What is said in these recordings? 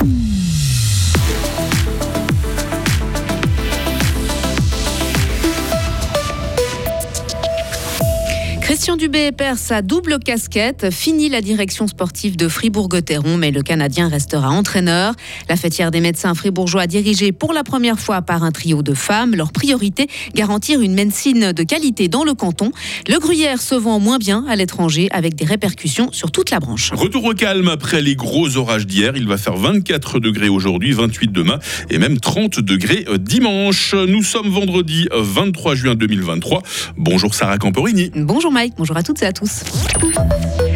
Mm-hmm. Christian Dubé perd sa double casquette, fini la direction sportive de Fribourg-Gotteron, mais le Canadien restera entraîneur. La fêtière des médecins fribourgeois dirigée pour la première fois par un trio de femmes. Leur priorité, garantir une médecine de qualité dans le canton. Le gruyère se vend moins bien à l'étranger avec des répercussions sur toute la branche. Retour au calme après les gros orages d'hier. Il va faire 24 degrés aujourd'hui, 28 demain et même 30 degrés dimanche. Nous sommes vendredi 23 juin 2023. Bonjour Sarah Camporini. Bonjour bonjour à toutes et à tous.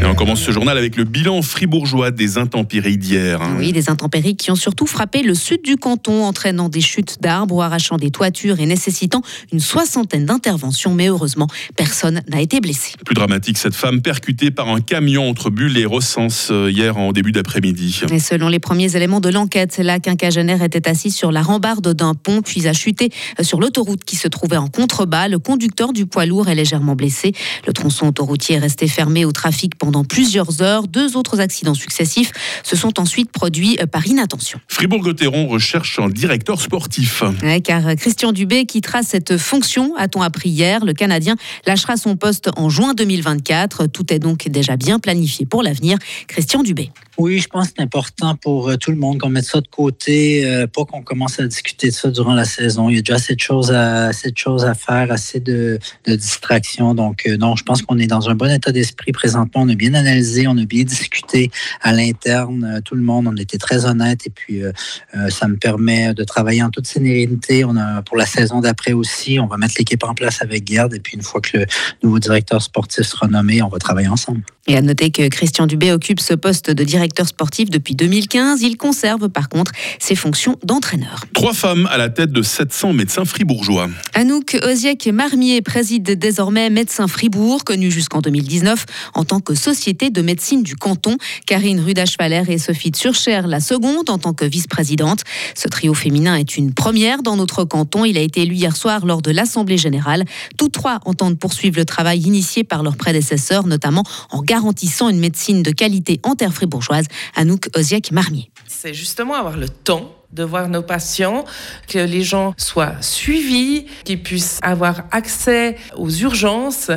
Et on commence ce journal avec le bilan fribourgeois des intempéries d'hier. Hein. Oui, des intempéries qui ont surtout frappé le sud du canton, entraînant des chutes d'arbres ou arrachant des toitures et nécessitant une soixantaine d'interventions. Mais heureusement, personne n'a été blessé. Plus dramatique, cette femme percutée par un camion entre Bulle et Recense euh, hier en début d'après-midi. Et selon les premiers éléments de l'enquête, la quinquagénaire était assise sur la rambarde d'un pont puis a chuté euh, sur l'autoroute qui se trouvait en contrebas. Le conducteur du poids lourd est légèrement blessé. Le tronçon autoroutier est resté fermé au trafic pendant plusieurs heures. Deux autres accidents successifs se sont ensuite produits euh, par inattention. Fribourg-Gotteron recherche un directeur sportif. car Christian Dubé quittera cette fonction, a-t-on appris hier. Le Canadien lâchera son poste en juin 2024. Tout est donc déjà bien planifié pour l'avenir. Christian Dubé. Oui, je pense que c'est important pour euh, tout le monde qu'on mette ça de côté, euh, pas qu'on commence à discuter de ça durant la saison. Il y a déjà assez de choses à, assez de, choses à faire, assez de, de distractions. Donc, non, je pense qu'on est dans un bon état d'esprit présentement. On a bien analysé, on a bien discuté à l'interne, euh, tout le monde, on était très honnête et puis euh, euh, ça me permet de travailler en toute sérénité. Pour la saison d'après aussi, on va mettre l'équipe en place avec Garde et puis une fois que le nouveau directeur sportif sera nommé, on va travailler ensemble. Et à noter que Christian Dubé occupe ce poste de directeur sportif depuis 2015. Il conserve par contre ses fonctions d'entraîneur. Trois femmes à la tête de 700 médecins fribourgeois. Anouk Oziek-Marmier préside désormais Médecins Fribourg, connu jusqu'en 2019 en tant que société de médecine du canton. Karine Rudachvaler et Sophie Turcher, la seconde en tant que vice-présidente. Ce trio féminin est une première dans notre canton. Il a été élu hier soir lors de l'Assemblée générale. Toutes trois entendent poursuivre le travail initié par leurs prédécesseurs, notamment en garantissant une médecine de qualité en terre fribourgeoise. Anouk Oziak-Marmier. C'est justement avoir le temps de voir nos patients, que les gens soient suivis, qu'ils puissent avoir accès aux urgences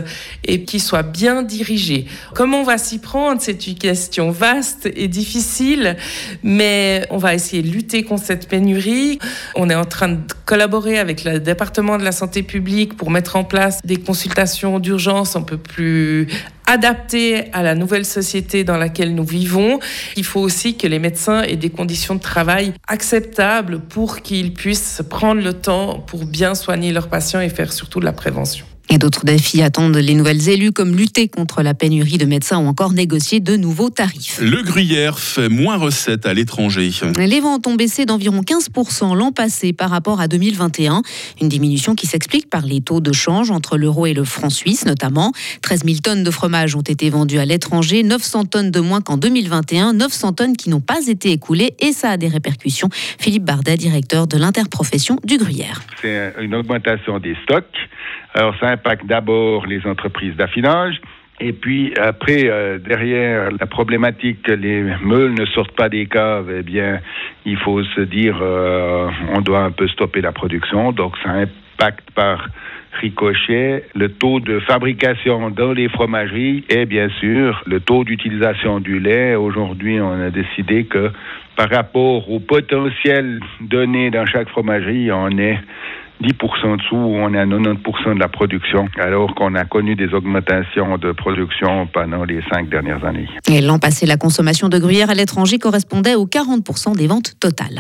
et qu'ils soient bien dirigés. Comment on va s'y prendre? C'est une question vaste et difficile, mais on va essayer de lutter contre cette pénurie. On est en train de collaborer avec le département de la santé publique pour mettre en place des consultations d'urgence un peu plus adaptées à la nouvelle société dans laquelle nous vivons. Il faut aussi que les médecins aient des conditions de travail acceptables pour qu'ils puissent prendre le temps pour bien soigner leurs patients et faire surtout de la prévention. Et d'autres défis attendent les nouvelles élues, comme lutter contre la pénurie de médecins ou encore négocier de nouveaux tarifs. Le gruyère fait moins recettes à l'étranger. Les ventes ont baissé d'environ 15% l'an passé par rapport à 2021. Une diminution qui s'explique par les taux de change entre l'euro et le franc suisse notamment. 13 000 tonnes de fromage ont été vendues à l'étranger, 900 tonnes de moins qu'en 2021, 900 tonnes qui n'ont pas été écoulées et ça a des répercussions. Philippe Bardet, directeur de l'interprofession du gruyère. C'est une augmentation des stocks alors, ça impacte d'abord les entreprises d'affinage. Et puis après, euh, derrière la problématique que les meules ne sortent pas des caves, eh bien, il faut se dire, euh, on doit un peu stopper la production. Donc ça impacte par ricochet le taux de fabrication dans les fromageries et bien sûr le taux d'utilisation du lait. Aujourd'hui, on a décidé que par rapport au potentiel donné dans chaque fromagerie, on est 10% dessous, on est à 90% de la production, alors qu'on a connu des augmentations de production pendant les cinq dernières années. Et l'an passé, la consommation de gruyère à l'étranger correspondait aux 40% des ventes totales.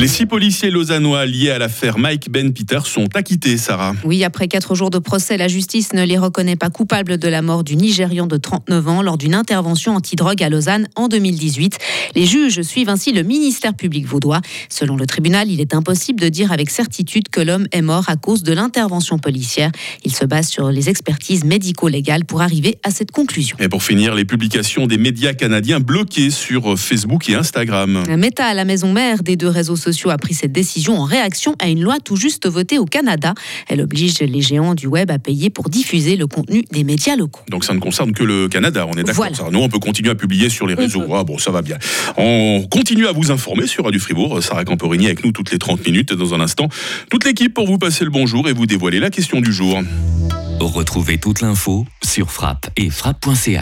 Les six policiers lausannois liés à l'affaire Mike Ben Peter sont acquittés, Sarah. Oui, après quatre jours de procès, la justice ne les reconnaît pas coupables de la mort du Nigérian de 39 ans lors d'une intervention anti-drogue à Lausanne en 2018. Les juges suivent ainsi le ministère public vaudois. Selon le tribunal, il est impossible de dire avec certitude que l'homme est mort à cause de l'intervention policière. Il se base sur les expertises médico-légales pour arriver à cette conclusion. Et pour finir, les publications des médias canadiens bloquées sur Facebook et Instagram. Meta, la maison mère des deux réseaux sociaux, sociaux a pris cette décision en réaction à une loi tout juste votée au Canada. Elle oblige les géants du web à payer pour diffuser le contenu des médias locaux. Donc ça ne concerne que le Canada, on est d'accord. Voilà. Nous, on peut continuer à publier sur les réseaux. Ah bon, ça va bien. On continue à vous informer sur Radio Fribourg. Sarah Camporini avec nous toutes les 30 minutes. Dans un instant, toute l'équipe pour vous passer le bonjour et vous dévoiler la question du jour. Retrouvez toute l'info sur frappe et frappe.ch.